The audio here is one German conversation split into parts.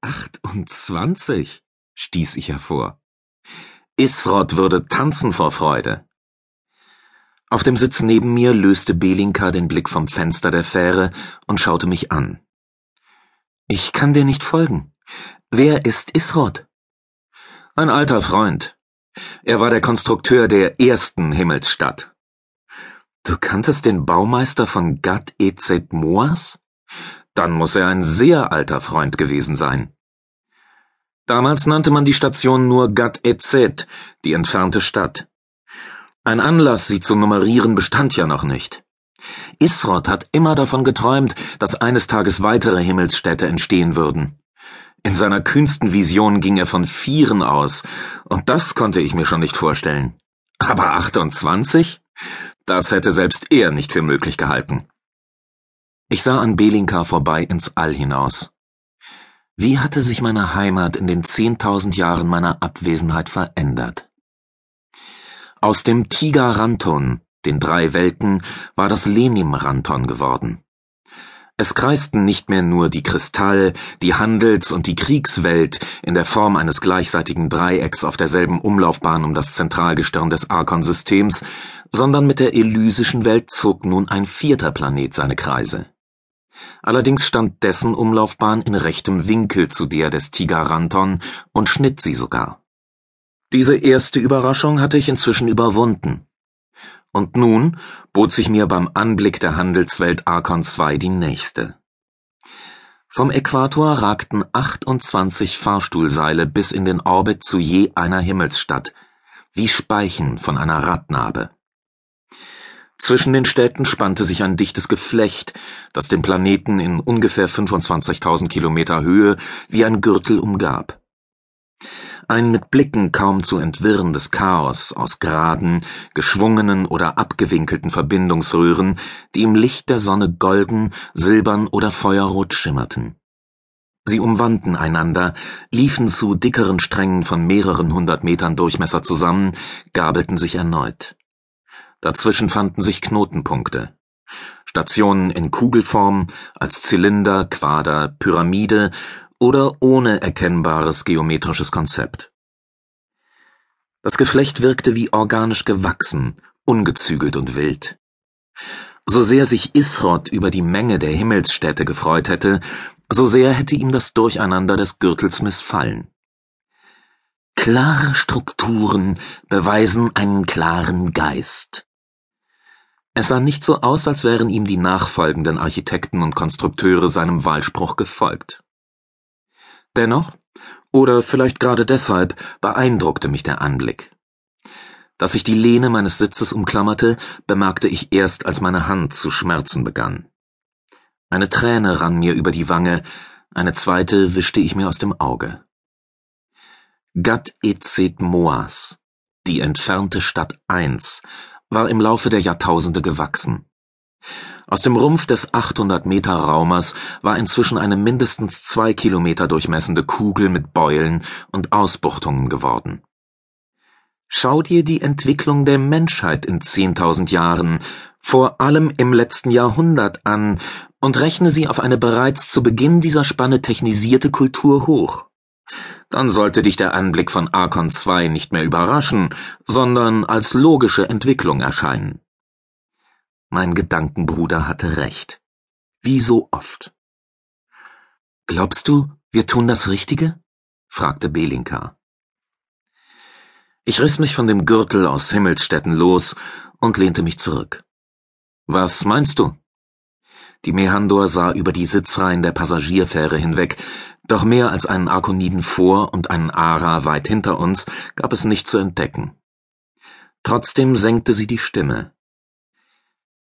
Achtundzwanzig, stieß ich hervor. Isrod würde tanzen vor Freude. Auf dem Sitz neben mir löste Belinka den Blick vom Fenster der Fähre und schaute mich an. Ich kann dir nicht folgen. Wer ist Isrod? Ein alter Freund. Er war der Konstrukteur der ersten Himmelsstadt. Du kanntest den Baumeister von Gat Ezet Moas? Dann muss er ein sehr alter Freund gewesen sein. Damals nannte man die Station nur Gat Ezet, die entfernte Stadt. Ein Anlass, sie zu nummerieren, bestand ja noch nicht. Isrod hat immer davon geträumt, dass eines Tages weitere Himmelsstädte entstehen würden. In seiner kühnsten Vision ging er von Vieren aus, und das konnte ich mir schon nicht vorstellen. Aber 28? Das hätte selbst er nicht für möglich gehalten. Ich sah an Belinka vorbei ins All hinaus. Wie hatte sich meine Heimat in den zehntausend Jahren meiner Abwesenheit verändert? Aus dem Tiger-Ranton, den drei Welten, war das Lenim-Ranton geworden. Es kreisten nicht mehr nur die Kristall-, die Handels- und die Kriegswelt in der Form eines gleichseitigen Dreiecks auf derselben Umlaufbahn um das Zentralgestirn des Arkon-Systems, sondern mit der elysischen Welt zog nun ein vierter Planet seine Kreise. Allerdings stand dessen Umlaufbahn in rechtem Winkel zu der des Tigaranton und schnitt sie sogar. Diese erste Überraschung hatte ich inzwischen überwunden. Und nun bot sich mir beim Anblick der Handelswelt Arkon II die nächste. Vom Äquator ragten 28 Fahrstuhlseile bis in den Orbit zu je einer Himmelsstadt, wie Speichen von einer Radnabe. Zwischen den Städten spannte sich ein dichtes Geflecht, das den Planeten in ungefähr 25.000 Kilometer Höhe wie ein Gürtel umgab. Ein mit Blicken kaum zu entwirrendes Chaos aus geraden, geschwungenen oder abgewinkelten Verbindungsröhren, die im Licht der Sonne golden, silbern oder feuerrot schimmerten. Sie umwanden einander, liefen zu dickeren Strängen von mehreren hundert Metern Durchmesser zusammen, gabelten sich erneut. Dazwischen fanden sich Knotenpunkte. Stationen in Kugelform, als Zylinder, Quader, Pyramide oder ohne erkennbares geometrisches Konzept. Das Geflecht wirkte wie organisch gewachsen, ungezügelt und wild. So sehr sich Isrod über die Menge der Himmelsstädte gefreut hätte, so sehr hätte ihm das Durcheinander des Gürtels missfallen. Klare Strukturen beweisen einen klaren Geist. Es sah nicht so aus, als wären ihm die nachfolgenden Architekten und Konstrukteure seinem Wahlspruch gefolgt. Dennoch, oder vielleicht gerade deshalb, beeindruckte mich der Anblick. Dass sich die Lehne meines Sitzes umklammerte, bemerkte ich erst, als meine Hand zu schmerzen begann. Eine Träne rann mir über die Wange, eine zweite wischte ich mir aus dem Auge. Gat Ezet Moas, die entfernte Stadt 1, war im Laufe der Jahrtausende gewachsen. Aus dem Rumpf des 800 Meter Raumers war inzwischen eine mindestens zwei Kilometer durchmessende Kugel mit Beulen und Ausbuchtungen geworden. Schau dir die Entwicklung der Menschheit in 10.000 Jahren, vor allem im letzten Jahrhundert an, und rechne sie auf eine bereits zu Beginn dieser Spanne technisierte Kultur hoch. Dann sollte dich der Anblick von Arkon II nicht mehr überraschen, sondern als logische Entwicklung erscheinen. Mein Gedankenbruder hatte recht. Wie so oft. Glaubst du, wir tun das Richtige? fragte Belinka. Ich riss mich von dem Gürtel aus Himmelsstätten los und lehnte mich zurück. Was meinst du? Die Mehandor sah über die Sitzreihen der Passagierfähre hinweg, doch mehr als einen Arkoniden vor und einen Ara weit hinter uns gab es nicht zu entdecken. Trotzdem senkte sie die Stimme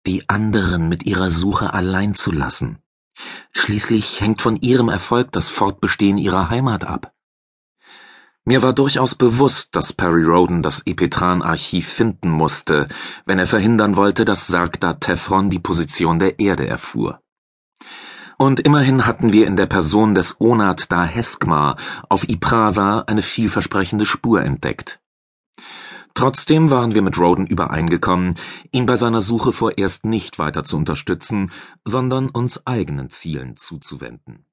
die anderen mit ihrer Suche allein zu lassen. Schließlich hängt von ihrem Erfolg das Fortbestehen ihrer Heimat ab. Mir war durchaus bewusst, dass Perry Roden das Epetran-Archiv finden musste, wenn er verhindern wollte, dass Sargda Tefron die Position der Erde erfuhr. Und immerhin hatten wir in der Person des Onat da Heskmar auf Iprasa eine vielversprechende Spur entdeckt. Trotzdem waren wir mit Roden übereingekommen, ihn bei seiner Suche vorerst nicht weiter zu unterstützen, sondern uns eigenen Zielen zuzuwenden